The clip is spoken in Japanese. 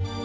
う